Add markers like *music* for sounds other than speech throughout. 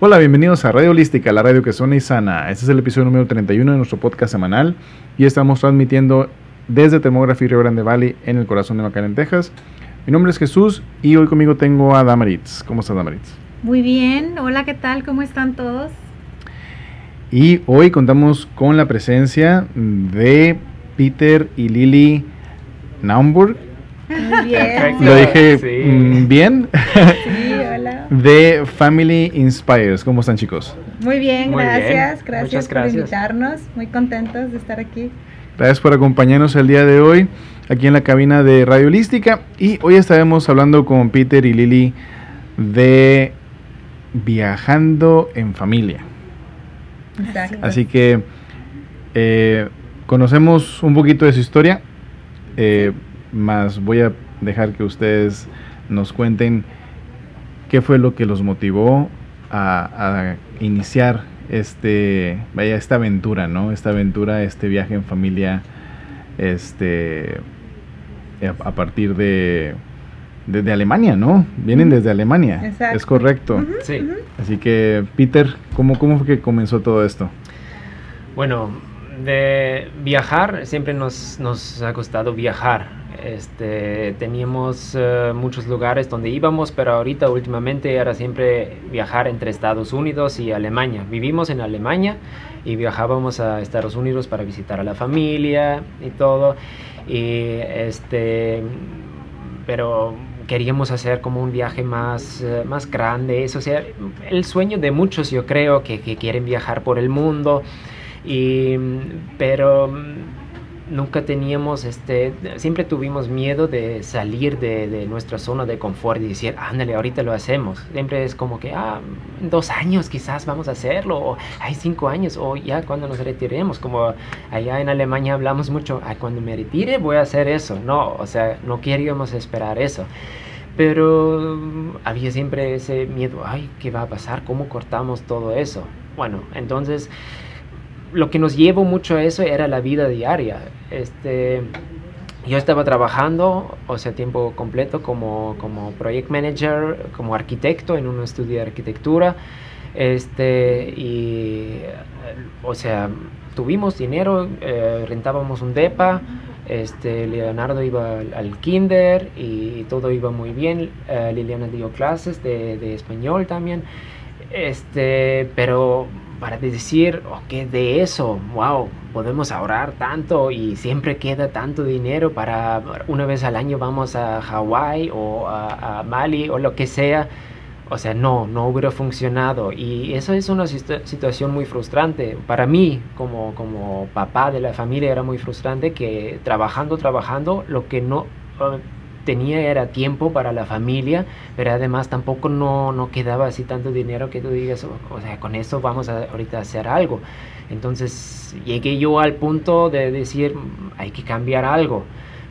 Hola, bienvenidos a Radio Holística, la radio que suena y sana. Este es el episodio número 31 de nuestro podcast semanal y estamos transmitiendo desde Termography Rio Grande Valley en el corazón de McAllen, Texas. Mi nombre es Jesús y hoy conmigo tengo a Damaritz. ¿Cómo estás, Damaritz? Muy bien, hola, ¿qué tal? ¿Cómo están todos? Y hoy contamos con la presencia de Peter y Lily Naumburg. Muy bien. ¿Lo dije Sí. mm, bien? Sí. De Family Inspires. ¿Cómo están, chicos? Muy bien, Muy bien, gracias. Gracias muchas por gracias. invitarnos. Muy contentos de estar aquí. Gracias por acompañarnos el día de hoy aquí en la cabina de Radio Holística. Y hoy estaremos hablando con Peter y Lily de viajando en familia. Exacto. Así que eh, conocemos un poquito de su historia, eh, más voy a dejar que ustedes nos cuenten qué fue lo que los motivó a, a iniciar este, vaya, esta aventura, ¿no? Esta aventura, este viaje en familia, este, a, a partir de, de, de Alemania, ¿no? Vienen desde Alemania, Exacto. es correcto. Sí. Así que, Peter, ¿cómo, ¿cómo fue que comenzó todo esto? Bueno, de viajar siempre nos, nos ha gustado viajar. Este, teníamos eh, muchos lugares donde íbamos, pero ahorita últimamente era siempre viajar entre Estados Unidos y Alemania. Vivimos en Alemania y viajábamos a Estados Unidos para visitar a la familia y todo. Y este, pero queríamos hacer como un viaje más, eh, más grande. Eso, sea, el sueño de muchos, yo creo, que, que quieren viajar por el mundo. Y, pero nunca teníamos, este, siempre tuvimos miedo de salir de, de nuestra zona de confort y decir, ándale, ahorita lo hacemos. Siempre es como que, ah, dos años quizás vamos a hacerlo, o hay cinco años, o ya cuando nos retiremos, como allá en Alemania hablamos mucho, "Ay, cuando me retire voy a hacer eso. No, o sea, no queríamos esperar eso. Pero había siempre ese miedo, ay, ¿qué va a pasar? ¿Cómo cortamos todo eso? Bueno, entonces lo que nos llevó mucho a eso era la vida diaria. Este, yo estaba trabajando, o sea, tiempo completo como, como project manager, como arquitecto en un estudio de arquitectura. Este, y, o sea, tuvimos dinero, eh, rentábamos un DEPA, este, Leonardo iba al, al kinder y todo iba muy bien. eh, Liliana dio clases de, de español también. Este, pero para decir, ok, de eso, wow, podemos ahorrar tanto y siempre queda tanto dinero para una vez al año vamos a Hawái o a, a Mali o lo que sea. O sea, no, no hubiera funcionado. Y eso es una situ- situación muy frustrante. Para mí, como, como papá de la familia, era muy frustrante que trabajando, trabajando, lo que no eh, tenía era tiempo para la familia, pero además tampoco no, no quedaba así tanto dinero que tú digas, o, o sea, con eso vamos a ahorita hacer algo. Entonces llegué yo al punto de decir, "Mm, hay que cambiar algo,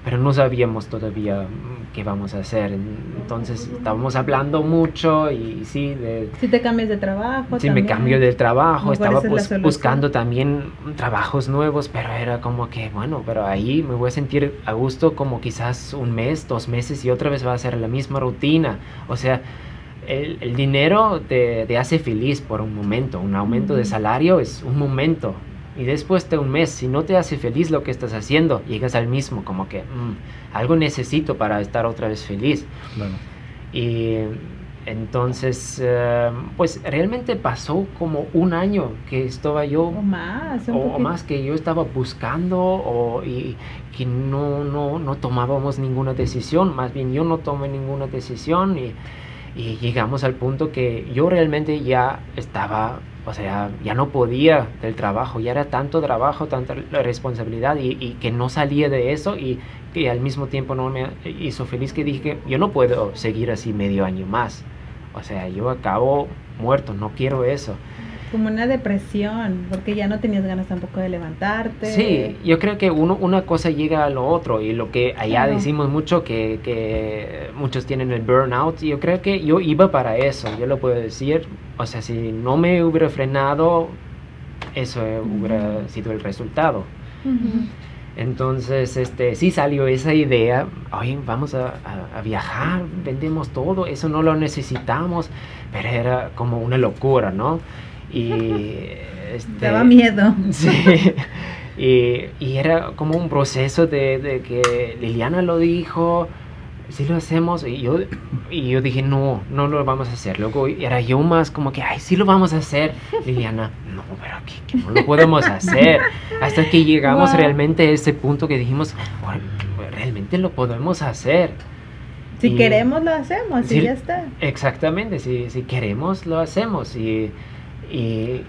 pero no sabíamos todavía mm, qué vamos a hacer. Entonces estábamos hablando mucho y sí, de, Si te cambias de trabajo. Sí, me cambio del trabajo, estaba pues, buscando también trabajos nuevos, pero era como que, bueno, pero ahí me voy a sentir a gusto como quizás un mes, dos meses y otra vez va a ser la misma rutina. O sea, el, el dinero te, te hace feliz por un momento, un aumento de salario es un momento. Y después de un mes, si no te hace feliz lo que estás haciendo, llegas al mismo, como que "Mm, algo necesito para estar otra vez feliz. Y entonces, eh, pues realmente pasó como un año que estaba yo, O más. un o, o más que yo estaba buscando, o, y que no, no, no tomábamos ninguna decisión, más bien yo no tomé ninguna decisión y, y llegamos al punto que yo realmente ya estaba, o sea, ya no podía del trabajo, ya era tanto trabajo, tanta responsabilidad y, y que no salía de eso y que al mismo tiempo no me hizo feliz que dije, yo no puedo seguir así medio año más. O sea, yo acabo muerto, no quiero eso. Como una depresión, porque ya no tenías ganas tampoco de levantarte. Sí, yo creo que uno, una cosa llega a lo otro y lo que allá Claro. decimos mucho que, que muchos tienen el burnout, yo creo que yo iba para eso, yo lo puedo decir, o sea, si no me hubiera frenado, eso hubiera sido el resultado. Entonces, este, sí salió esa idea, oye, vamos a, a, viajar, vendemos todo, eso no lo necesitamos, pero era como una locura, ¿no? Y... *laughs* Este, Daba miedo. *laughs* Sí. Y, y, era como un proceso de, de que Liliana lo dijo, si lo hacemos. Y yo, y yo dije, no, no lo vamos a hacer. Luego era yo más como que, ay, sí lo vamos a hacer. Liliana, no, pero que, no lo podemos hacer. Hasta que llegamos realmente a ese punto que dijimos, realmente lo podemos hacer. Si queremos, lo hacemos y ya está. Exactamente, si, si queremos, lo hacemos. Y, y,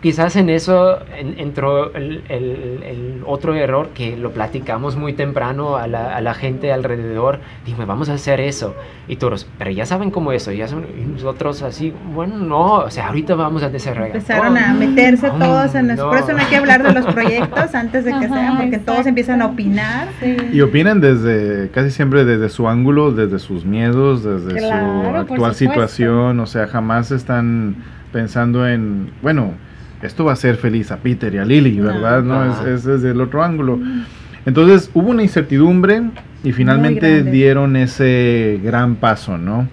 quizás en eso entró el, el, otro error que lo platicamos muy temprano a la, a la, gente alrededor. Dime, vamos a hacer eso. Y todos, pero ya saben cómo eso. Ya son y nosotros así, bueno, no, o sea, ahorita vamos a desarrollar. Empezaron a meterse todos en eso. Por eso no hay que hablar de los proyectos antes de que sean, porque todos empiezan a opinar. Y opinan desde, casi siempre desde su ángulo, desde sus miedos, desde su actual situación. O sea, jamás están pensando en, bueno, esto va a hacer feliz a Peter y a Lily, ¿verdad? No, es, desde el otro ángulo. Entonces hubo una incertidumbre y finalmente dieron ese gran paso, ¿no?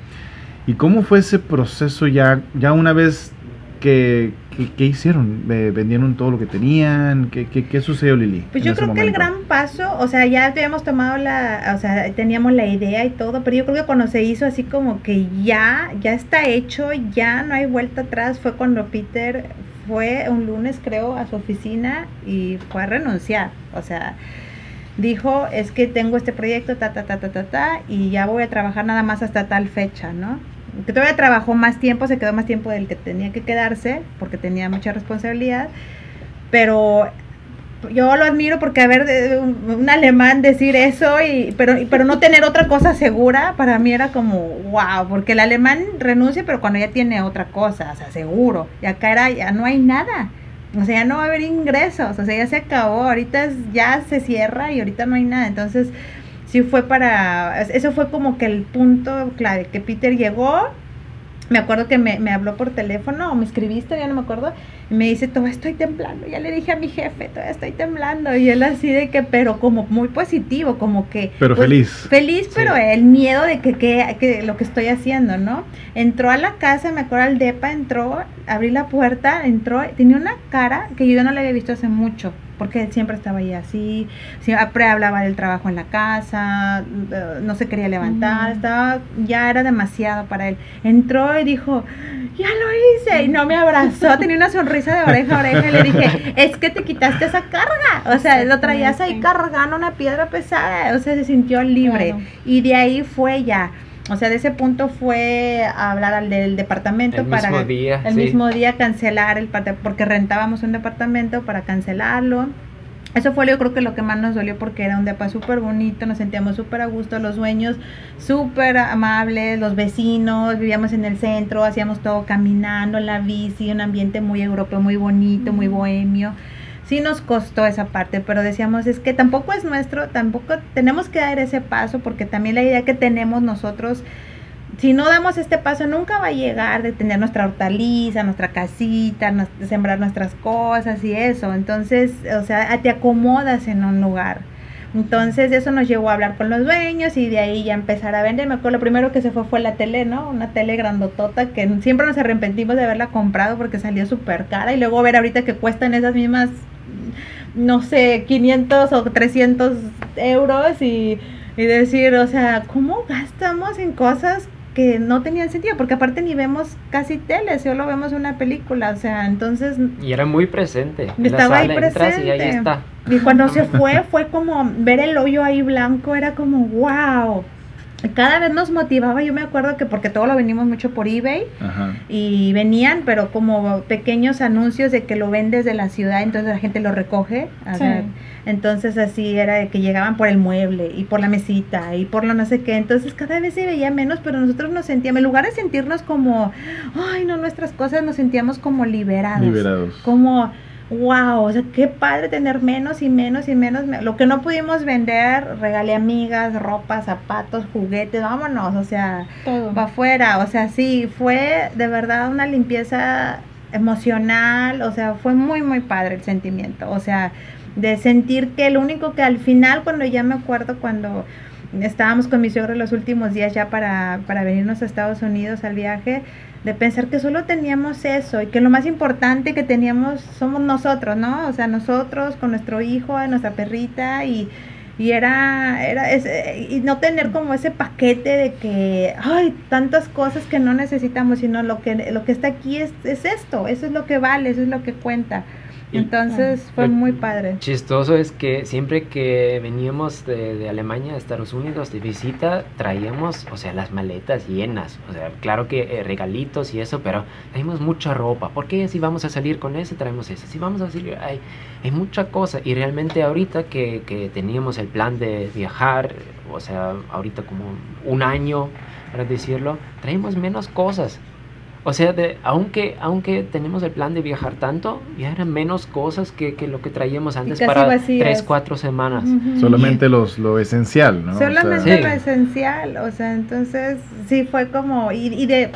¿Y cómo fue ese proceso ya, ya una vez que, ¿Qué, hicieron? ¿Vendieron todo lo que tenían? ¿Qué, qué, sucedió, Lili? Pues yo creo que el gran paso, o sea, ya habíamos tomado la, o sea, teníamos la idea y todo, pero yo creo que cuando se hizo así como que ya, ya está hecho, ya no hay vuelta atrás, fue cuando Peter fue un lunes, creo, a su oficina y fue a renunciar. O sea, dijo, es que tengo este proyecto, ta, ta, ta, ta, ta, ta, y ya voy a trabajar nada más hasta tal fecha, ¿no? Que todavía trabajó más tiempo, se quedó más tiempo del que tenía que quedarse, porque tenía mucha responsabilidad, pero yo lo admiro porque a ver un, alemán decir eso y pero pero no tener otra cosa segura para mí era como wow porque el alemán renuncia pero cuando ya tiene otra cosa o sea seguro. Y acá era ya no hay nada. O sea ya no va a haber ingresos o sea ya se acabó ahorita ya se cierra y ahorita no hay nada. Entonces sí fue para eso fue como que el punto clave que Peter llegó me acuerdo que me, me, habló por teléfono o me escribiste, ya no me acuerdo, y me dice, todavía estoy temblando, ya le dije a mi jefe, todavía estoy temblando, y él así de que, pero como muy positivo, como que... Pero pues, feliz. Feliz, pero el miedo de que, que, que, lo que estoy haciendo, ¿no? Entró a la casa, me acuerdo al DEPA, entró, abrí la puerta, entró, tenía una cara que yo no la había visto hace mucho, porque él siempre estaba ahí así, siempre hablaba del trabajo en la casa, no se quería levantar, estaba, ya era demasiado para él. Entró y dijo, ya lo hice, y no me abrazó, tenía una sonrisa de oreja a oreja, y le dije, es que te quitaste esa carga, o sea, lo traías ahí cargando una piedra pesada, o sea, se sintió libre, y de ahí fue ya. O sea, de ese punto fue a hablar al del departamento el para mismo día, el mismo día cancelar el porque rentábamos un departamento para cancelarlo. Eso fue yo creo que lo que más nos dolió porque era un depa súper bonito, nos sentíamos súper a gusto, los dueños súper amables, los vecinos, vivíamos en el centro, hacíamos todo caminando en la bici, un ambiente muy europeo, muy bonito, muy bohemio sí nos costó esa parte, pero decíamos, es que tampoco es nuestro, tampoco tenemos que dar ese paso, porque también la idea que tenemos nosotros, si no damos este paso, nunca va a llegar de tener nuestra hortaliza, nuestra casita, sembrar nuestras cosas y eso. Entonces, o sea, te acomodas en un lugar. Entonces eso nos llevó a hablar con los dueños y de ahí ya empezar a vender. Me acuerdo lo primero que se fue fue la tele, ¿no? Una tele grandotota que siempre nos arrepentimos de haberla comprado porque salió súper cara y luego ver ahorita que cuestan esas mismas no sé, 500 o 300 euros y, decir, o sea, ¿cómo gastamos en cosas que no tenían sentido? Porque aparte ni vemos casi tele, solo vemos una película, o sea, entonces... Y era muy presente. Estaba ahí presente. Y, ahí está. y cuando se *laughs* fue, fue como ver el hoyo ahí blanco, era como, wow cada vez nos motivaba, yo me acuerdo que porque todo lo venimos mucho por eBay y venían, pero como pequeños anuncios de que lo vendes de la ciudad, entonces la gente lo recoge. entonces así era de que llegaban por el mueble y por la mesita y por lo no sé qué, entonces cada vez se veía menos, pero nosotros nos sentíamos, en lugar de sentirnos como, ay no, nuestras cosas, nos sentíamos como liberados. Liberados. Como wow, o sea, qué padre tener menos y menos y menos. Lo que no pudimos vender, regalé amigas, ropa, zapatos, juguetes, vámonos, o sea, va afuera. O sea, sí, fue de verdad una limpieza emocional, o sea, fue muy, muy padre el sentimiento. O sea, de sentir que el único que al final, cuando ya me acuerdo cuando estábamos con mi suegro los últimos días ya para, para venirnos a Estados Unidos al viaje, de pensar que solo teníamos eso y que lo más importante que teníamos somos nosotros, ¿no? O sea, nosotros con nuestro hijo, nuestra perrita y, y era, era y no tener como ese paquete de que, ay, tantas cosas que no necesitamos, sino lo que, lo que está aquí es, es esto, eso es lo que vale, eso es lo que cuenta. Entonces fue muy padre. Chistoso es que siempre que veníamos de, de, Alemania a Estados Unidos de visita, traíamos, o sea, las maletas llenas. O sea, claro que eh, regalitos y eso, pero traíamos mucha ropa. ¿Por qué si vamos a salir con ese, traemos ese? Si vamos a salir, hay, hay mucha cosa. Y realmente ahorita que, que teníamos el plan de viajar, o sea, ahorita como un año, para decirlo, traemos menos cosas. O sea, de, aunque, aunque tenemos el plan de viajar tanto, ya eran menos cosas que, que lo que traíamos antes para tres, cuatro semanas. Solamente los, lo esencial, ¿no? Solamente lo esencial, o sea, entonces sí fue como, y, y de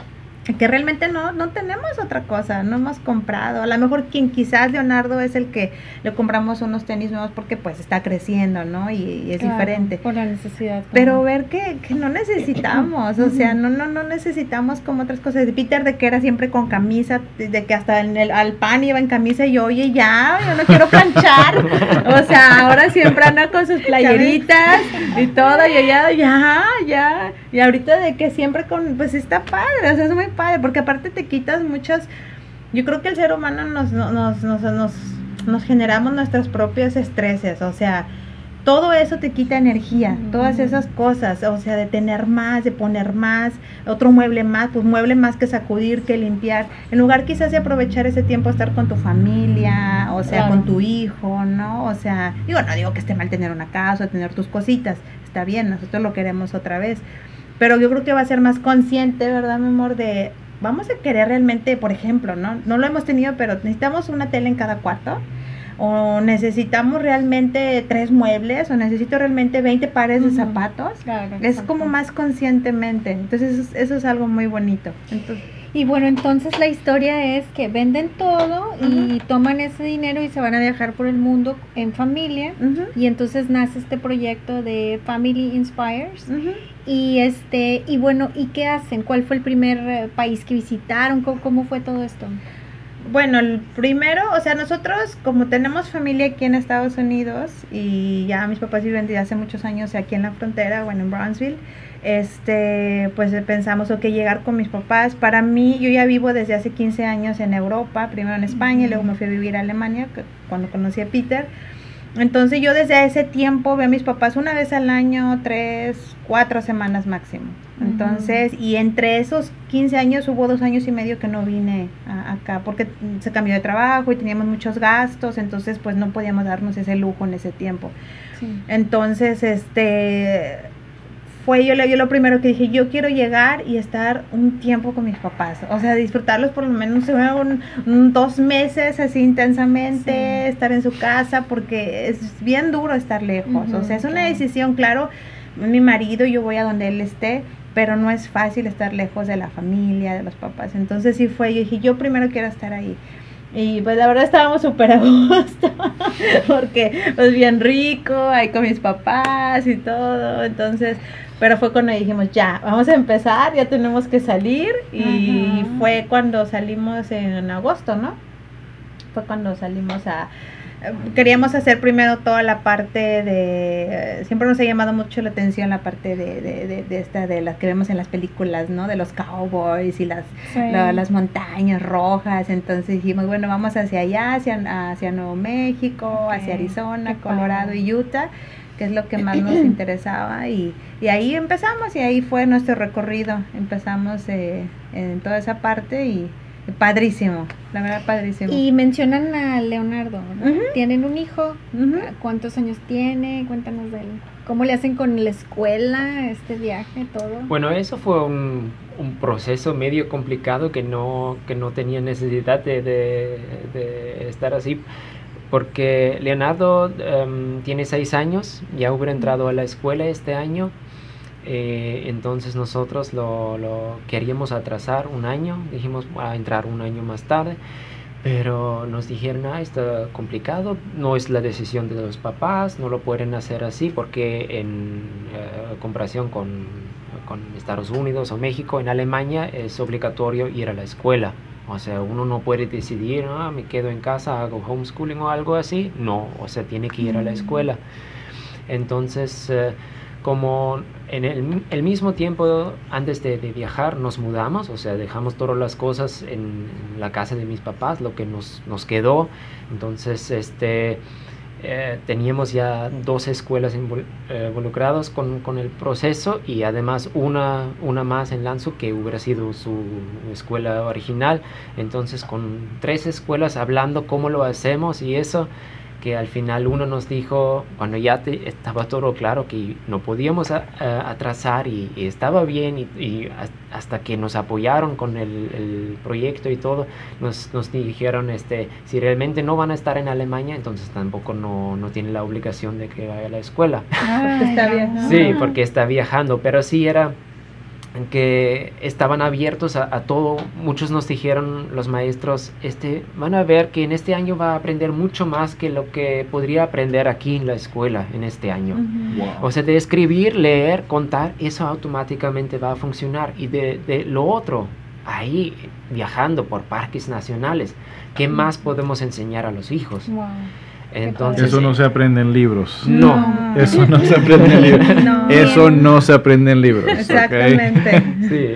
que realmente no, no tenemos otra cosa, no hemos comprado. A lo mejor quien quizás Leonardo es el que le compramos unos tenis nuevos porque pues está creciendo, ¿no? Y, es diferente. Por la necesidad. Pero ver que, que no necesitamos, o sea, no, no, no necesitamos como otras cosas. Peter de que era siempre con camisa, de que hasta en el, al pan iba en camisa y yo, oye, ya, yo no quiero planchar. o sea, ahora siempre anda con sus playeritas y todo, y ya, ya, ya. Y ahorita de que siempre con, pues está padre, o sea, es muy padre, porque aparte te quitas muchas, yo creo que el ser humano nos, nos, nos, nos, nos generamos nuestras propias estreses, o sea, todo eso te quita energía, todas esas cosas, o sea, de tener más, de poner más, otro mueble más, pues mueble más que sacudir, que limpiar, en lugar quizás de aprovechar ese tiempo a estar con tu familia, o sea, con tu hijo, ¿no? O sea, digo, no digo que esté mal tener una casa, tener tus cositas, está bien, nosotros lo queremos otra vez, pero yo creo que va a ser más consciente, ¿verdad, mi amor? De vamos a querer realmente, por ejemplo, ¿no? No lo hemos tenido, pero necesitamos una tele en cada cuarto. O necesitamos realmente tres muebles, o necesito realmente 20 pares de zapatos. es como más conscientemente. Entonces, eso, eso es algo muy bonito. Entonces, y bueno, entonces la historia es que venden todo y toman ese dinero y se van a viajar por el mundo en familia. Y entonces nace este proyecto de Family Inspires. Y este, y bueno, ¿y qué hacen? ¿Cuál fue el primer eh, país que visitaron? ¿Cómo, fue todo esto? Bueno, el primero, o sea, nosotros como tenemos familia aquí en Estados Unidos y ya mis papás viven desde hace muchos años aquí en la frontera, bueno, en Brownsville, este, pues pensamos, ok, llegar con mis papás. Para mí, yo ya vivo desde hace 15 años en Europa, primero en España y luego me fui a vivir a Alemania cuando conocí a Peter. Entonces yo desde ese tiempo veo a mis papás una vez al año, tres, cuatro semanas máximo. Entonces, y entre esos 15 años hubo dos años y medio que no vine acá porque se cambió de trabajo y teníamos muchos gastos, entonces pues no podíamos darnos ese lujo en ese tiempo. Entonces, este, fue yo, yo lo primero que dije, yo quiero llegar y estar un tiempo con mis papás, o sea, disfrutarlos por lo menos un, dos meses así intensamente, estar en su casa, porque es bien duro estar lejos, o sea, es una decisión, claro, mi marido, yo voy a donde él esté, pero no es fácil estar lejos de la familia, de los papás, entonces sí fue, yo dije, yo primero quiero estar ahí. Y pues la verdad estábamos súper a gusto, *laughs* porque pues bien rico, ahí con mis papás y todo, entonces pero fue cuando dijimos, ya, vamos a empezar, ya tenemos que salir. Y fue cuando salimos en agosto, ¿no? Fue cuando salimos a... Queríamos hacer primero toda la parte de... Siempre nos ha llamado mucho la atención la parte de, de, de, esta, de las que vemos en las películas, ¿no? De los cowboys y las, las montañas rojas. Entonces dijimos, bueno, vamos hacia allá, hacia, hacia Nuevo México, hacia Arizona, Colorado y Utah que es lo que más nos *clears throat* interesaba y, y, ahí empezamos y ahí fue nuestro recorrido, empezamos eh, en toda esa parte y padrísimo, la verdad padrísimo. Y mencionan a Leonardo, Tienen un hijo, ¿cuántos años tiene? Cuéntanos de él. ¿Cómo le hacen con la escuela, este viaje, todo? Bueno, eso fue un, un proceso medio complicado que no, que no tenía necesidad de, de, de estar así porque Leonardo em, tiene seis años, ya hubiera entrado a la escuela este año, eh, entonces nosotros lo, queríamos atrasar un año, dijimos a entrar un año más tarde, Pero nos dijeron, ah, está complicado, no es la decisión de los papás, no lo pueden hacer así porque en eh, comparación con, Estados Unidos o México, en Alemania es obligatorio ir a la escuela. O sea, uno no puede decidir, ah, me quedo en casa, hago homeschooling o algo así. No, o sea, tiene que ir a la mm. escuela. Entonces, eh, como en el, mismo tiempo antes de, viajar nos mudamos, o sea, dejamos todas las cosas en, la casa de mis papás, lo que nos, nos quedó. Entonces, este, eh, teníamos ya dos escuelas eh, involucradas con, con, el proceso y además una, una más en Lanzo que hubiera sido su escuela original. Entonces, con tres escuelas hablando cómo lo hacemos y eso que al final uno nos dijo, cuando ya estaba todo claro que no podíamos atrasar y, estaba bien y, hasta que nos apoyaron con el, proyecto y todo, nos, nos, dijeron, este, si realmente no van a estar en Alemania, entonces tampoco no, no tienen la obligación de que vaya a la escuela. *laughs* está Sí, porque está viajando, pero sí era que estaban abiertos a, todo. Muchos nos dijeron los maestros, este, van a ver que en este año va a aprender mucho más que lo que podría aprender aquí en la escuela en este año. O sea, de escribir, leer, contar, eso automáticamente va a funcionar. Y de, de lo otro, ahí viajando por parques nacionales, ¿qué más podemos enseñar a los hijos? Entonces, eso no se aprende en libros. No. Eso no se aprende en libros. Eso no se aprende en libros. Exactamente. *laughs* Sí.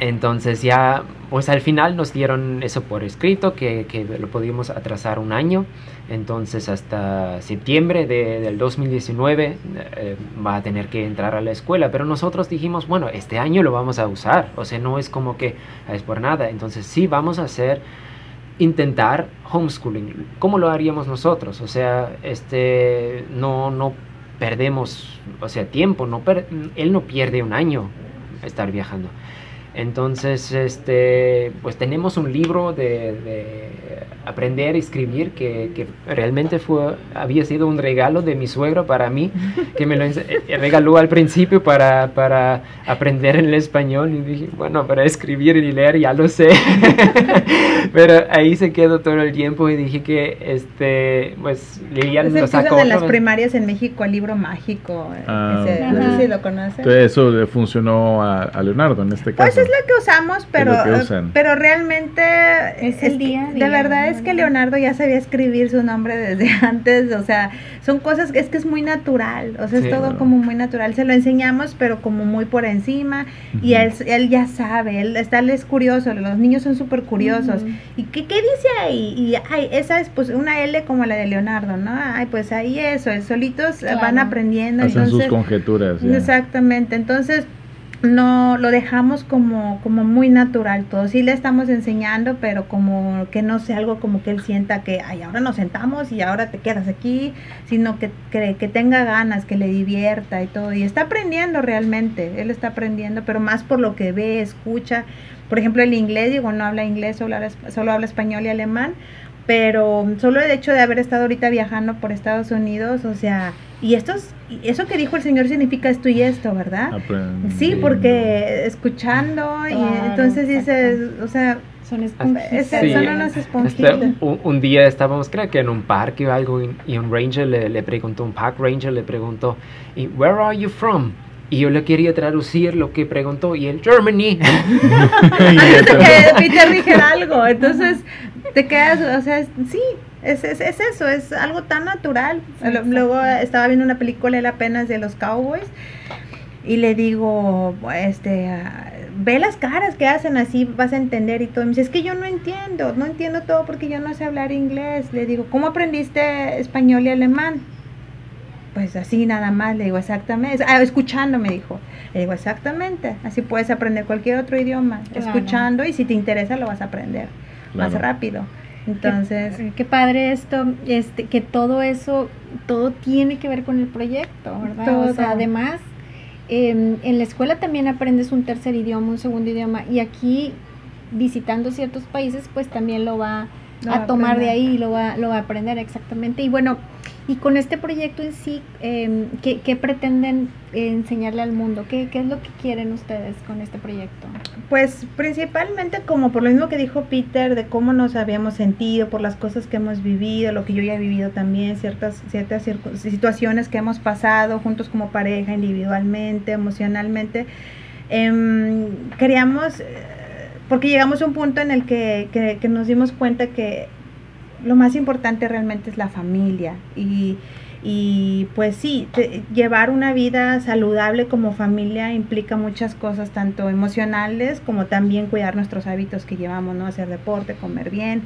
Entonces ya, pues al final nos dieron eso por escrito, que, que lo pudimos atrasar un año. Entonces hasta septiembre de, del 2019 eh, va a tener que entrar a la escuela. Pero nosotros dijimos, bueno, este año lo vamos a usar. O sea, no es como que es por nada. Entonces sí, vamos a hacer intentar homeschooling. ¿Cómo lo haríamos nosotros? O sea, este, no, no perdemos, o sea, tiempo, no él no pierde un año estar viajando. Entonces, este, pues tenemos un libro de, aprender a escribir que, que, realmente fue, había sido un regalo de mi suegro para mí, *laughs* que me lo eh, regaló al principio para, para aprender en el español. Y dije, bueno, para escribir y leer ya lo sé. *laughs* Pero ahí se quedó todo el tiempo y dije que, este, pues, leían los de las primarias en México, el libro mágico. Ah, no sé si lo conocen. Entonces, eso le funcionó a, Leonardo en este caso. Pues es lo que usamos, pero, pero realmente es el día, De verdad es que Leonardo ya sabía escribir su nombre desde *laughs* antes, o sea, son cosas, es que es muy natural, o sea, es todo como muy natural. Se lo enseñamos, pero como muy por encima, y él, él ya sabe, él está, él es curioso, los niños son súper curiosos. ¿Y qué, qué, dice ahí? Y ay, esa es pues una L como la de Leonardo, ¿no? Ay, pues ahí eso, solitos van aprendiendo. Hacen sus conjeturas. Exactamente, entonces no lo dejamos como, como muy natural todo. Sí le estamos enseñando, pero como que no sea algo como que él sienta que, ay, ahora nos sentamos y ahora te quedas aquí, sino que, que, que tenga ganas, que le divierta y todo. Y está aprendiendo realmente, él está aprendiendo, pero más por lo que ve, escucha. Por ejemplo, el inglés, digo, no habla inglés, solo habla, solo habla español y alemán, pero solo el hecho de haber estado ahorita viajando por Estados Unidos, o sea, y esto eso que dijo el Señor significa esto y esto, ¿verdad? Sí, porque escuchando y entonces dices, o sea, son esponjitas. son unas esponjitas. Este, un, día estábamos, creo que en un parque o algo, y un ranger le, le preguntó, un park ranger le preguntó, ¿y where are you from? Y yo le quería traducir lo que preguntó y el Germany. *laughs* Antes de que Peter dijera algo. Entonces te quedas, o sea, sí, es, es, es eso, es algo tan natural. Luego estaba viendo una película él apenas de los Cowboys y le digo, este, ve las caras que hacen así, vas a entender y todo. me dice, es que yo no entiendo, no entiendo todo porque yo no sé hablar inglés. Le digo, ¿cómo aprendiste español y alemán? Pues así nada más, le digo exactamente, ah, escuchando me dijo, le digo exactamente, así puedes aprender cualquier otro idioma, escuchando y si te interesa lo vas a aprender más rápido. Entonces, qué, padre esto, este, que todo eso, todo tiene que ver con el proyecto, ¿verdad? O sea, además, em, en la escuela también aprendes un tercer idioma, un segundo idioma, y aquí visitando ciertos países, pues también lo va a, tomar de ahí y lo va, lo va a aprender exactamente. Y bueno, y con este proyecto en sí, eh, ¿qué, pretenden enseñarle al mundo? ¿Qué, ¿Qué, es lo que quieren ustedes con este proyecto? Pues principalmente como por lo mismo que dijo Peter, de cómo nos habíamos sentido, por las cosas que hemos vivido, lo que yo ya he vivido también, ciertas, ciertas situaciones que hemos pasado juntos como pareja, individualmente, emocionalmente. Em, queríamos, eh, porque llegamos a un punto en el que, que nos dimos cuenta que lo más importante realmente es la familia y y pues sí, llevar una vida saludable como familia implica muchas cosas, tanto emocionales como también cuidar nuestros hábitos que llevamos, ¿no? Hacer deporte, comer bien,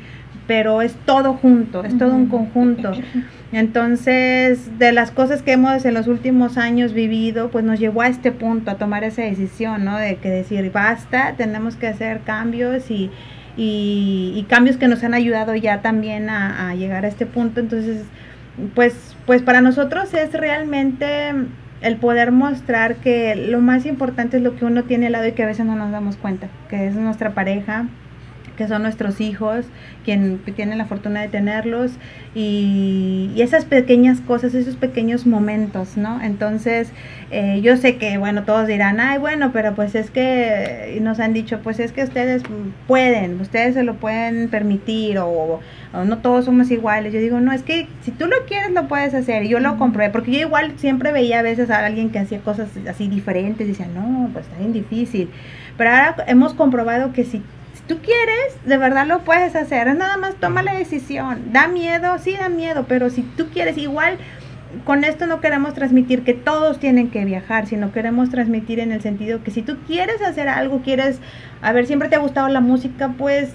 pero es todo junto, es todo un conjunto. *laughs* Entonces, de las cosas que hemos en los últimos años vivido, pues nos llevó a este punto, a tomar esa decisión, ¿no? De que decir, basta, tenemos que hacer cambios y, y, cambios que nos han ayudado ya también a, a llegar a este punto. Entonces, pues, pues para nosotros es realmente el poder mostrar que lo más importante es lo que uno tiene al lado y que a veces no nos damos cuenta, que es nuestra pareja, que son nuestros hijos, quien tiene la fortuna de tenerlos, y, esas pequeñas cosas, esos pequeños momentos, ¿no? Entonces, eh, yo sé que, bueno, todos dirán, ay, bueno, pero pues es que, nos han dicho, pues es que ustedes pueden, ustedes se lo pueden permitir, o, no todos somos iguales. Yo digo, no, es que si tú lo quieres, lo puedes hacer, y yo lo compré, porque yo igual siempre veía a veces a alguien que hacía cosas así diferentes, y decía, no, pues está bien difícil. Pero ahora hemos comprobado que si tú quieres, de verdad lo puedes hacer. Nada más toma la decisión. Da miedo, sí da miedo, pero si tú quieres, igual con esto no queremos transmitir que todos tienen que viajar, sino queremos transmitir en el sentido que si tú quieres hacer algo, quieres, a ver, siempre te ha gustado la música, pues,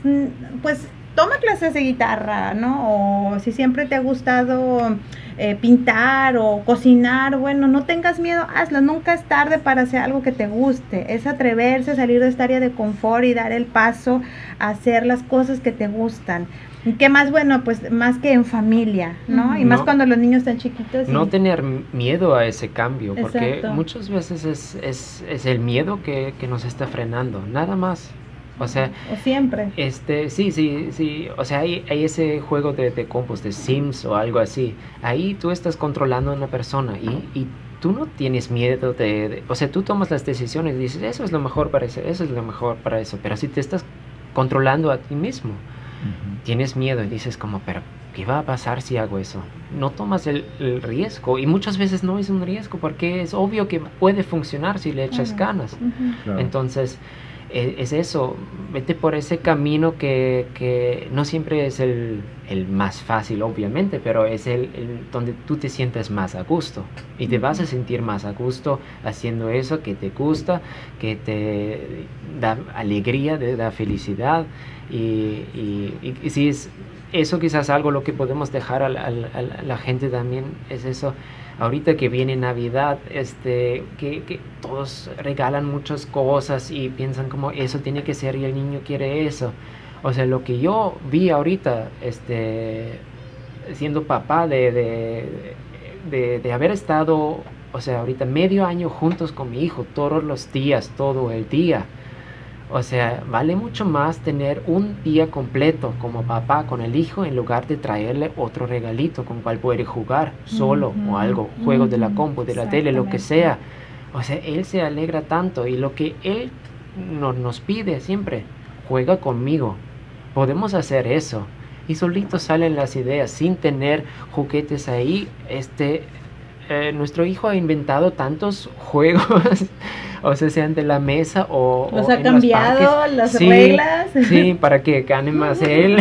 pues toma clases de guitarra, ¿no? O si siempre te ha gustado eh, pintar o cocinar, bueno, no tengas miedo, hazlo, nunca es tarde para hacer algo que te guste, es atreverse a salir de esta área de confort y dar el paso a hacer las cosas que te gustan. ¿Y qué más bueno? Pues más que en familia, ¿no? Y más cuando los niños están chiquitos. No tener miedo a ese cambio, porque muchas veces es, es, es el miedo que, que nos está frenando, nada más. O sea, o siempre. Este, sí, sí, sí. O sea, hay, hay ese juego de, de compos, de Sims o algo así. Ahí tú estás controlando a una persona y, y tú no tienes miedo de, O sea, tú tomas las decisiones y dices, eso es lo mejor para eso, eso es lo mejor para eso. Pero si te estás controlando a ti mismo, tienes miedo y dices como, pero ¿qué va a pasar si hago eso? No tomas el, riesgo y muchas veces no es un riesgo porque es obvio que puede funcionar si le echas ganas. Entonces e, es, eso, vete por ese camino que, que no siempre es el, el, más fácil, obviamente, pero es el, donde tú te sientes más a gusto. Y te vas a sentir más a gusto haciendo eso que te gusta, que te da alegría, te da felicidad. Y, y, y si es eso quizás algo lo que podemos dejar a la gente también, es eso ahorita que viene Navidad, este, que, que, todos regalan muchas cosas y piensan como eso tiene que ser y el niño quiere eso. O sea, lo que yo vi ahorita, este, siendo papá de, de, de, haber estado, o sea, ahorita medio año juntos con mi hijo, todos los días, todo el día o sea, vale mucho más tener un día completo como papá con el hijo en lugar de traerle otro regalito con cual puede jugar solo o algo, juegos de la compu, de la tele, lo que sea. O sea, él se alegra tanto y lo que él nos pide siempre, juega conmigo. Podemos hacer eso. Y solito salen las ideas sin tener juguetes ahí. Este, eh, nuestro hijo ha inventado tantos *laughs* juegos o sea, sean de la mesa o... Los ha cambiado las reglas. Sí, para que gane *laughs* más él.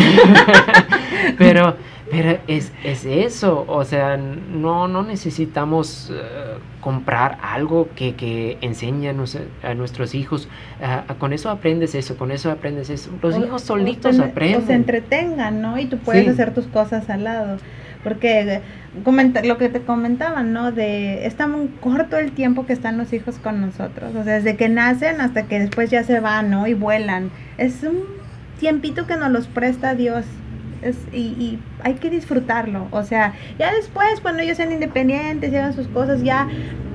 *laughs* pero pero es, es, eso, o sea, no, no necesitamos eh, comprar algo que, que enseñe a, nuestros hijos. con eso aprendes eso, con eso aprendes eso. Los hijos solitos aprenden. O se entretengan, ¿no? Y tú puedes hacer tus cosas al lado. Porque lo que te comentaban, ¿no? De está muy corto el tiempo que están los hijos con nosotros. O sea, desde que nacen hasta que después ya se van, ¿no? Y vuelan. Es un tiempito que nos los presta Dios. Es, y, y, hay que disfrutarlo. O sea, ya después, cuando ellos sean independientes y hagan sus cosas, ya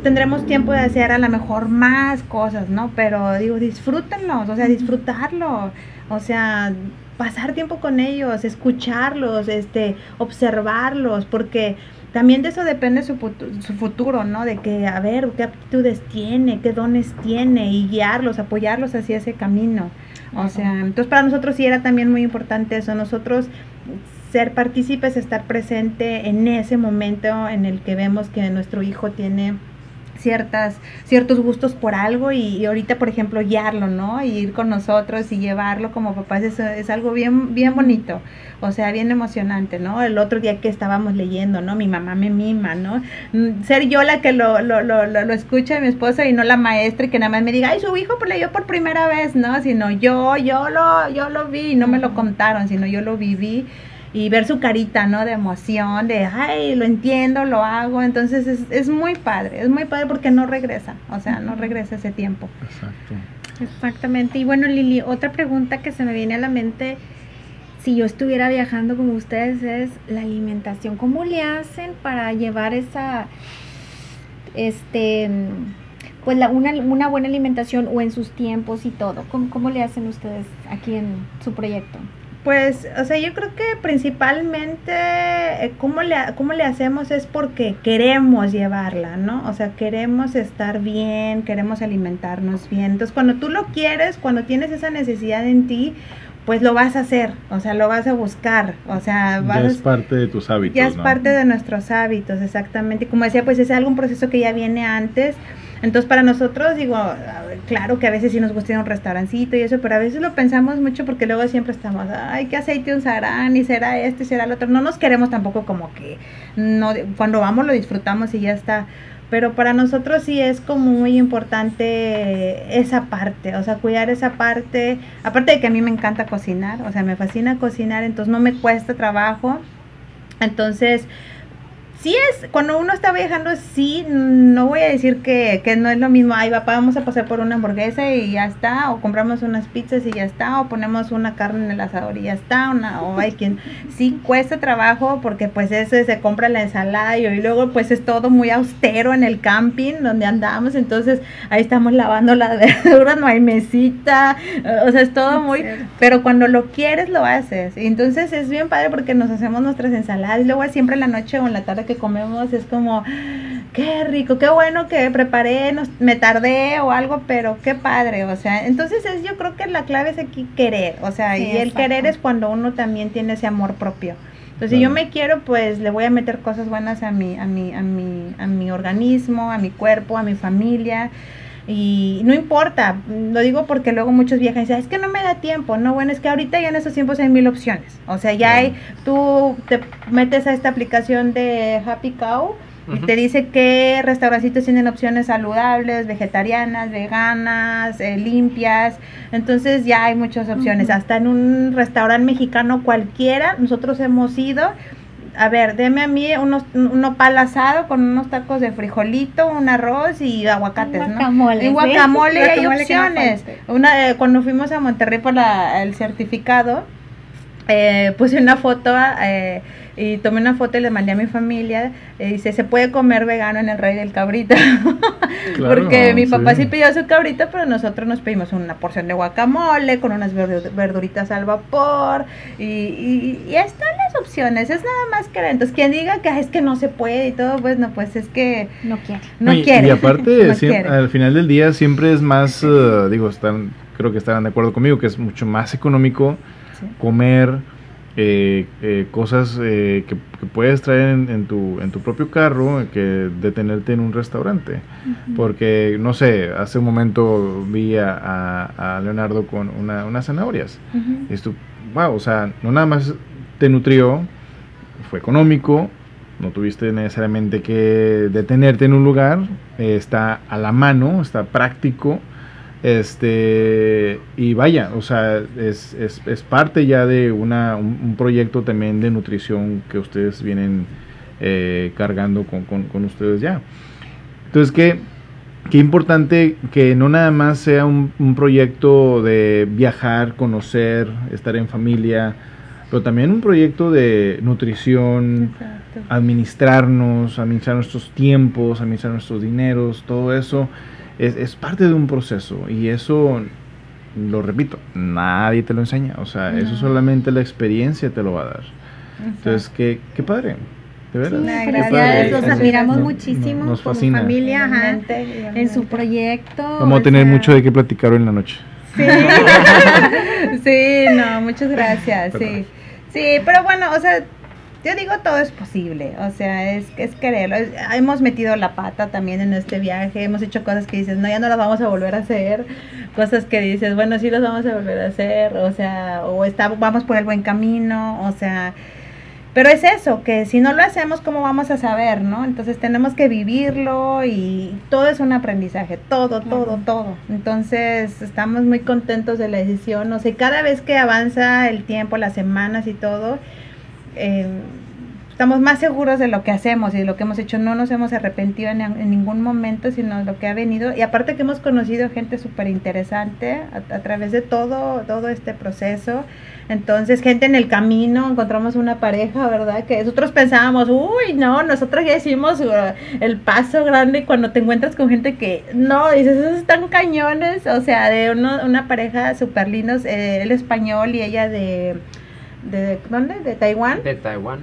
tendremos tiempo de hacer a lo mejor más cosas, ¿no? Pero digo, disfrútenlos, o sea, disfrutarlo. O sea, pasar tiempo con ellos, escucharlos, este, observarlos, porque también de eso depende su, su futuro, ¿no? De que, a ver, qué aptitudes tiene, qué dones tiene y guiarlos, apoyarlos hacia ese camino. O sea, entonces para nosotros sí era también muy importante eso, nosotros ser partícipes, estar presente en ese momento en el que vemos que nuestro hijo tiene ciertas, ciertos gustos por algo y, ahorita, por ejemplo, guiarlo, ¿no? Y ir con nosotros y llevarlo como papás es, es, algo bien, bien bonito, o sea, bien emocionante, ¿no? El otro día que estábamos leyendo, ¿no? Mi mamá me mima, ¿no? Mm, ser yo la que lo, lo, lo, lo, escucha de mi esposa y no la maestra y que nada más me diga, ay, su hijo leyó por primera vez, ¿no? Sino yo, yo lo, yo lo vi y no me lo contaron, sino yo lo viví y ver su carita, ¿no? De emoción, de, ay, lo entiendo, lo hago. Entonces es, es muy padre, es muy padre porque no regresa, o sea, no regresa ese tiempo. Exacto. Exactamente. Y bueno, Lili, otra pregunta que se me viene a la mente, si yo estuviera viajando como ustedes, es la alimentación. ¿Cómo le hacen para llevar esa, este, pues la, una, una buena alimentación o en sus tiempos y todo? ¿Cómo, ¿Cómo le hacen ustedes aquí en su proyecto? Pues, o sea, yo creo que principalmente eh, cómo, le, cómo le hacemos es porque queremos llevarla, ¿no? O sea, queremos estar bien, queremos alimentarnos bien. Entonces, cuando tú lo quieres, cuando tienes esa necesidad en ti, pues lo vas a hacer, o sea, lo vas a buscar, o sea, ya es parte de tus hábitos. Ya es parte de nuestros hábitos, exactamente. Y como decía, pues es algún proceso que ya viene antes. Entonces, para nosotros, digo, claro que a veces sí nos gusta ir a un restaurancito y eso, pero a veces lo pensamos mucho porque luego siempre estamos, ay, ¿qué aceite usarán? Y será este, será el otro. No nos queremos tampoco como que, no, cuando vamos lo disfrutamos y ya está pero para nosotros sí es como muy importante esa parte, o sea, cuidar esa parte, aparte de que a mí me encanta cocinar, o sea, me fascina cocinar, entonces no me cuesta trabajo, entonces sí es, cuando uno está viajando, sí, no voy a decir que, que no es lo mismo, ay, papá, vamos a pasar por una hamburguesa y ya está, o compramos unas pizzas y ya está, o ponemos una carne en el asador y ya está, una, o hay quien, sí cuesta trabajo porque pues eso se compra la ensalada y, luego pues es todo muy austero en el camping donde andamos, entonces ahí estamos lavando las *laughs* verduras, no hay mesita, o sea, es todo muy, pero cuando lo quieres lo haces, y entonces es bien padre porque nos hacemos nuestras ensaladas y luego siempre en la noche o en la tarde comemos es como, qué rico, qué bueno que preparé, me tardé o algo, pero qué padre, o sea, entonces es, yo creo que la clave es aquí querer, o sea, y el querer es cuando uno también tiene ese amor propio. Entonces, si yo me quiero, pues le voy a meter cosas buenas a mi, a mi, a mi, a mi organismo, a mi cuerpo, a mi familia. Y no importa, lo digo porque luego muchos viajan y dicen, es que no me da tiempo. No, bueno, es que ahorita ya en esos tiempos hay mil opciones. O sea, ya hay, tú te metes a esta aplicación de Happy Cow y te dice qué restaurancitos tienen opciones saludables, vegetarianas, veganas, eh, limpias. Entonces ya hay muchas opciones. Hasta en un restaurante mexicano cualquiera, nosotros hemos ido a ver, deme a mí unos, un nopal asado con unos tacos de frijolito, un arroz y aguacates, guacamole, ¿no? Y guacamole, hay opciones. Una, eh, cuando fuimos a Monterrey por la, el certificado, eh, puse una foto eh, y tomé una foto y le mandé a mi familia. Y dice, se puede comer vegano en el Rey del Cabrito. *laughs* Porque mi papá sí. pidió su cabrito, pero nosotros nos pedimos una porción de guacamole con unas verduritas al vapor. Y, y, y están las opciones, es nada más que Entonces, quien diga que es que no se puede y todo, pues no, pues es que no quiere. No, y, quiere. Y aparte, *laughs* al final del día siempre es más, uh, digo, están, creo que estarán de acuerdo conmigo, que es mucho más económico comer eh, eh, cosas eh, que, puedes traer en, tu, en tu propio carro que detenerte en un restaurante. Porque, no sé, hace un momento vi a, Leonardo con una, unas zanahorias. Y esto, wow, o sea, no nada más te nutrió, fue económico, no tuviste necesariamente que detenerte en un lugar, está a la mano, está práctico este, y vaya, o sea, es, es, es parte ya de una, un, proyecto también de nutrición que ustedes vienen eh, cargando con, con, ustedes ya. Entonces, qué, qué importante que no nada más sea un, un proyecto de viajar, conocer, estar en familia, pero también un proyecto de nutrición, administrarnos, administrar nuestros tiempos, administrar nuestros dineros, todo eso es, es, parte de un proceso y eso, lo repito, nadie te lo enseña. O sea, eso solamente la experiencia te lo va a dar. Entonces, qué, qué padre. De veras. Sí, gracias. los admiramos muchísimo nos como fascina. familia ajá, en su proyecto. Vamos a tener sea, mucho de qué platicar hoy en la noche. Sí, *laughs* sí, no, muchas gracias, sí. Sí, pero bueno, o sea, yo digo todo es posible, o sea, es, es quererlo. Es- hemos metido la pata también en este viaje, hemos hecho cosas que dices, no, ya no las vamos a volver a hacer, cosas que dices, bueno, sí las vamos a volver a hacer, o sea, o está, vamos por el buen camino, o sea, pero es eso, que si no lo hacemos, ¿cómo vamos a saber, no? Entonces tenemos que vivirlo y todo es un aprendizaje, todo, todo, todo. Entonces estamos muy contentos de la decisión, no sé, cada vez que avanza el tiempo, las semanas y todo, eh, estamos más seguros de lo que hacemos y de lo que hemos hecho. No nos hemos arrepentido en, en ningún momento, sino lo que ha venido. Y aparte que hemos conocido gente súper interesante a, a través de todo, todo este proceso. Entonces, gente en el camino, encontramos una pareja, ¿verdad? Que nosotros pensábamos, uy, no, nosotros ya hicimos uh, el paso grande y cuando te encuentras con gente que, no, dices, esos están cañones, o sea, de uno, una pareja súper lindos, eh, él español y ella de, de, ¿dónde? De Taiwán De Taiwán.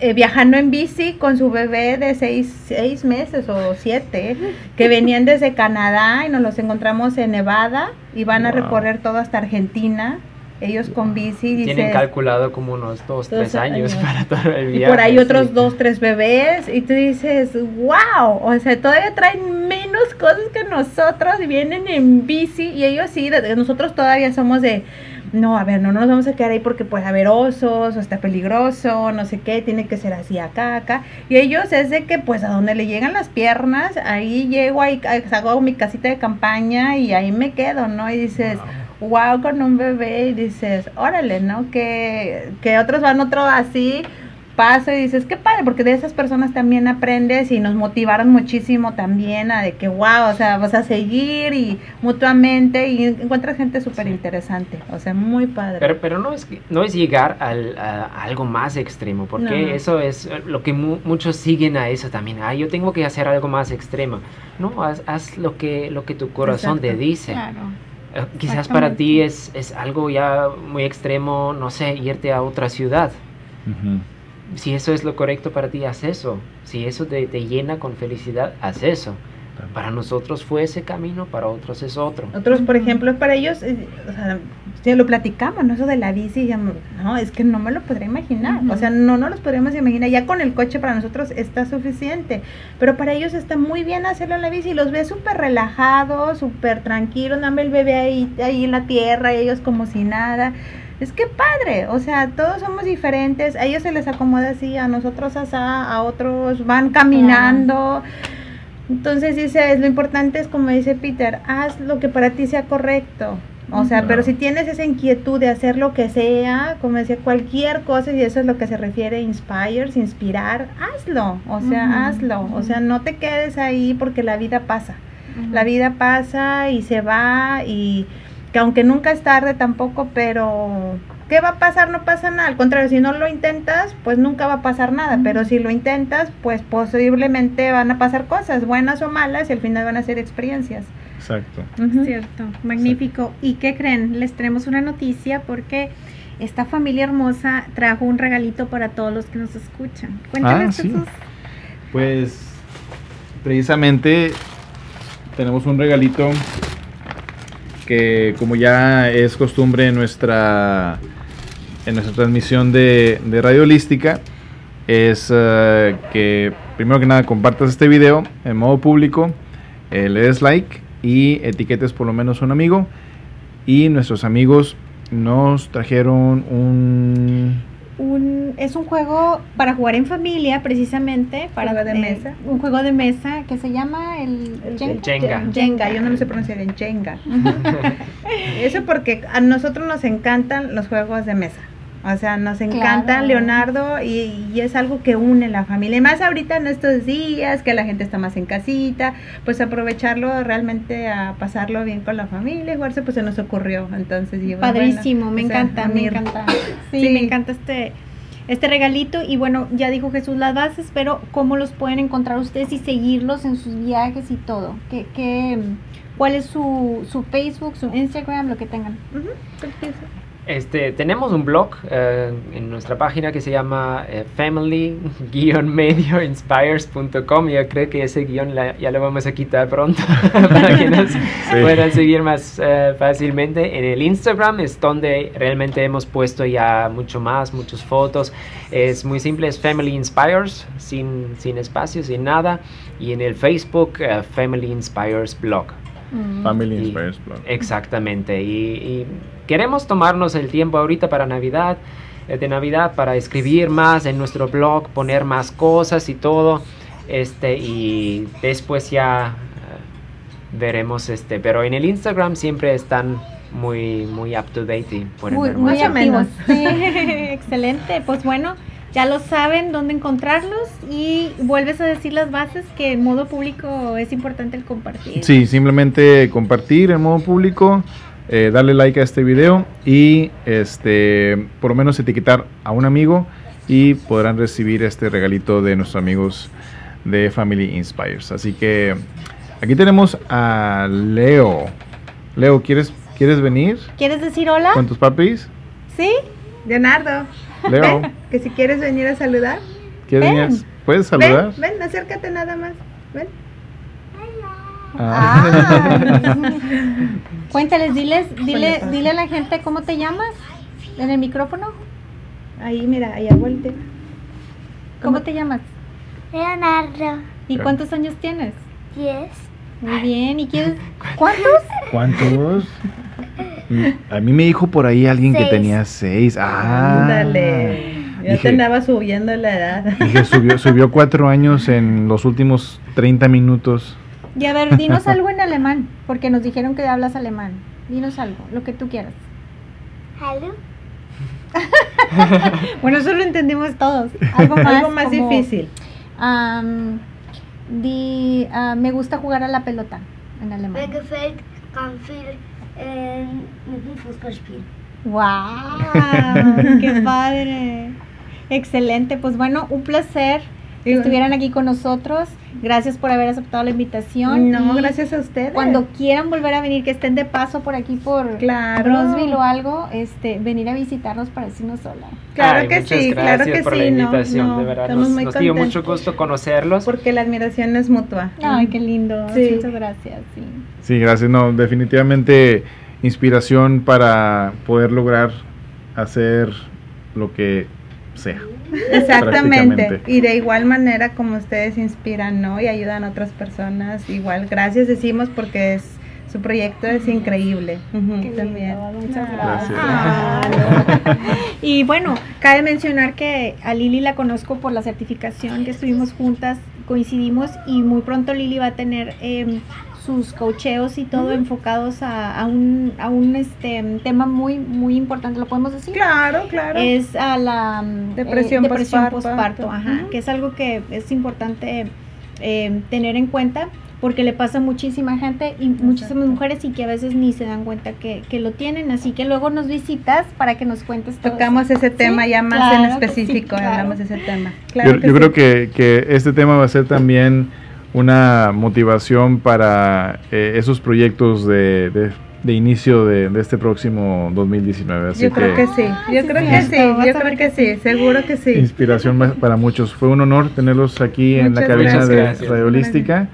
eh, viajando en bici con su bebé de seis, seis meses o siete, que venían desde Canadá y nos los encontramos en Nevada y van a recorrer todo hasta Argentina. Ellos con bici, Tienen dice, calculado como unos dos, tres años, años. para todo el y viaje. por ahí otros dos, tres bebés, y tú dices, wow, o sea, todavía traen menos cosas que nosotros y vienen en bici, y ellos sí, nosotros todavía somos de, no, a ver, no, no nos vamos a quedar ahí porque a ver osos, o está peligroso, no sé qué, tiene que ser así acá, acá, y ellos es de que pues a donde le llegan las piernas, ahí llego, ahí hago mi casita de campaña y ahí me quedo, ¿no? Y dices, wow con un bebé y dices, órale, ¿no? Que, que otros van otro así, paso y dices, qué padre, porque de esas personas también aprendes y nos motivaron muchísimo también a de que, wow, o sea, vas a seguir y mutuamente y encuentras gente súper interesante, o sea, muy padre. Pero, pero no, es, que- no es llegar al, a, a algo más extremo, porque No. eso es lo que mu- muchos siguen a eso también. Ah, yo tengo que hacer algo más extremo. No, haz, haz lo, que, lo que tu corazón te dice. Claro. Eh, Quizás para ti es, es algo ya muy extremo, no sé, irte a otra ciudad. Ujú. Si eso es lo correcto para ti, haz eso. Si eso te, te llena con felicidad, haz eso. Para nosotros fue ese camino, para otros es otro. Otros, por ejemplo, para ellos, eh, o sea, ya lo platicamos, ¿no? Eso de la bici, no, es que no me lo podría imaginar. O sea, no, no los podríamos imaginar. Ya con el coche para nosotros está suficiente. Pero para ellos está muy bien hacerlo en la bici. Los ves súper relajados, súper tranquilos. Dame el bebé ahí, ahí en la tierra, y ellos como si nada. Es que padre, o sea, todos somos diferentes. A ellos se les acomoda así, a nosotros asá, a otros van caminando. Entonces dice, lo importante es como dice Peter, haz lo que para ti sea correcto. O sea, Claro. pero si tienes esa inquietud de hacer lo que sea, como decía, cualquier cosa, y eso es lo que se refiere a inspires, inspirar, hazlo. O sea, hazlo. O sea, no te quedes ahí porque la vida pasa. La vida pasa y se va y que aunque nunca es tarde tampoco, pero ¿qué va a pasar? No pasa nada. Al contrario, si no lo intentas, pues nunca va a pasar nada. Pero si lo intentas, pues posiblemente van a pasar cosas, buenas o malas, y al final van a ser experiencias. Exacto. Ujú. Cierto, magnífico. ¿Y qué creen? Les tenemos una noticia porque esta familia hermosa trajo un regalito para todos los que nos escuchan. Cuéntanos, Ah, sí. Jesús. Pues precisamente tenemos un regalito que como ya es costumbre en nuestra en nuestra transmisión de, Radio Holística es eh, que primero que nada compartas este video en modo público, eh, le des like y etiquetes por lo menos un amigo. Y nuestros amigos nos trajeron un Un, es un juego para jugar en familia, precisamente. Para, ¿Juego de eh, mesa? Un juego de mesa que se llama el, El- Jenga. el Jenga. Jenga, yo no lo sé pronunciar en Jenga. *laughs* Eso porque a nosotros nos encantan los juegos de mesa. O sea, nos encanta Claro. Leonardo y, y es algo que une la familia. Y más ahorita en estos días que la gente está más en casita, pues aprovecharlo realmente a pasarlo bien con la familia y jugarse, pues se nos ocurrió. Entonces, digo, Padrísimo, bueno, me sea, encanta, me encanta. Sí, *laughs* Sí. me encanta este este regalito y bueno, ya dijo Jesús las bases, pero cómo los pueden encontrar ustedes y seguirlos en sus viajes y todo. ¿Qué, qué, ¿Cuál es su, su Facebook, su Instagram, lo que tengan? Este, tenemos un blog eh, en nuestra página que se llama eh, family-medioinspires.com. Yo creo que ese guion la- ya lo vamos a quitar pronto *laughs* para que nos puedan seguir más eh, fácilmente. En el Instagram es donde realmente hemos puesto ya mucho más, muchas fotos. Es muy simple, es Family Inspires, sin, sin espacio, sin nada. Y en el Facebook, eh, Family Inspires Blog. Mm. Family Y- Inspires Blog. Exactamente. Y, y queremos tomarnos el tiempo ahorita para Navidad, eh, de Navidad, para escribir más en nuestro blog, poner más cosas y todo. Este, y después ya eh, veremos este. Pero en el Instagram siempre están muy, muy up to date y pueden Muy, ver muy más. Menos. activos. *laughs* Sí, *laughs* excelente. Pues bueno, ya lo saben dónde encontrarlos y vuelves a decir las bases que en modo público es importante el compartir. Sí, simplemente compartir en modo público, eh, darle like a este video y este por lo menos etiquetar a un amigo y podrán recibir este regalito de nuestros amigos de Family Inspires. Así que aquí tenemos a Leo. Leo, ¿quieres, ¿quieres venir ¿Quieres decir hola? con tus papis? ¿Sí? Leonardo, Leo, ven, que si quieres venir a saludar. ¿quieres Ven. venir? ¿Puedes saludar? Ven, ven, acércate nada más. Ven. Ah. *laughs* Cuéntales, diles, dile, dile a la gente cómo te llamas en el micrófono. Ahí, mira, allá volte. ¿Cómo te llamas? Leonardo, ¿Y cuántos años tienes? 10. Muy bien. ¿Y quieres *laughs* cuántos? ¿Cuántos? *laughs* A mí me dijo por ahí alguien que tenía seis. Ah, Ándale. Dije- te andaba subiendo la edad. Dije, subió, subió cuatro años en los últimos 30 minutos. Y a ver, dinos algo en alemán, porque nos dijeron que hablas alemán. Dinos algo, lo que tú quieras. Hallo. *laughs* Bueno, eso lo entendimos todos. Algo más, Algo más como, difícil. am, di, ah, me gusta jugar a la pelota en alemán. gefällt ganz viel mit dem Fußballspiel. ¡Wow! ¡Qué padre! Excelente, pues bueno, un placer que estuvieran aquí con nosotros. Gracias por haber aceptado la invitación. No, y gracias a ustedes. Cuando quieran volver a venir, que estén de paso por aquí por Claro. Roseville o algo, este, venir a visitarnos para decirnos hola. Claro Ay, que sí, claro que por sí. la invitación, no, de verdad. estamos Nos, muy nos dio mucho gusto conocerlos. Porque la admiración es mutua. Ay, qué lindo. Sí. Muchas gracias. Sí. Sí, gracias. No, definitivamente inspiración para poder lograr hacer lo que sea. Exactamente. Y de igual manera como ustedes inspiran, ¿no? Y ayudan a otras personas. Igual, gracias decimos porque es su proyecto es increíble. También. lindo, muchas Ah, gracias. ah, *laughs* Y bueno, cabe mencionar que a Lili la conozco por la certificación que estuvimos juntas, coincidimos y muy pronto Lili va a tener em, sus cocheos y todo enfocados a, a un, a un este, tema muy, muy importante, ¿lo podemos decir? Claro, claro. Es a la mm, Depresión eh, depresión posparto. posparto, ajá, que es algo que es importante eh, tener en cuenta porque le pasa a muchísima gente y muchísimas Exacto. mujeres y que a veces ni se dan cuenta que, que lo tienen, así que luego nos visitas para que nos cuentes todo Tocamos eso. ese tema Sí, ya más claro en sí, específico, claro. hablamos de ese tema. Claro yo que yo sí. creo que, que este tema va a ser también una motivación para eh, esos proyectos de, de- de inicio de, de este próximo 2019. Así Yo creo que sí, yo sí, creo sí, que sí, yo creo que sí, seguro que sí. inspiración para muchos. Fue un honor tenerlos aquí en la Muchas cabina gracias. de Gracias. Radiolística.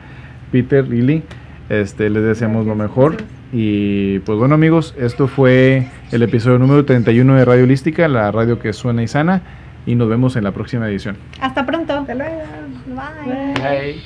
Peter, Lili, este, les deseamos lo mejor. gracias. Y pues bueno amigos, esto fue el episodio número 31 de Radiolística, la radio que suena y sana. Y nos vemos en la próxima edición. Hasta pronto. Hasta luego. Bye. Bye. Bye.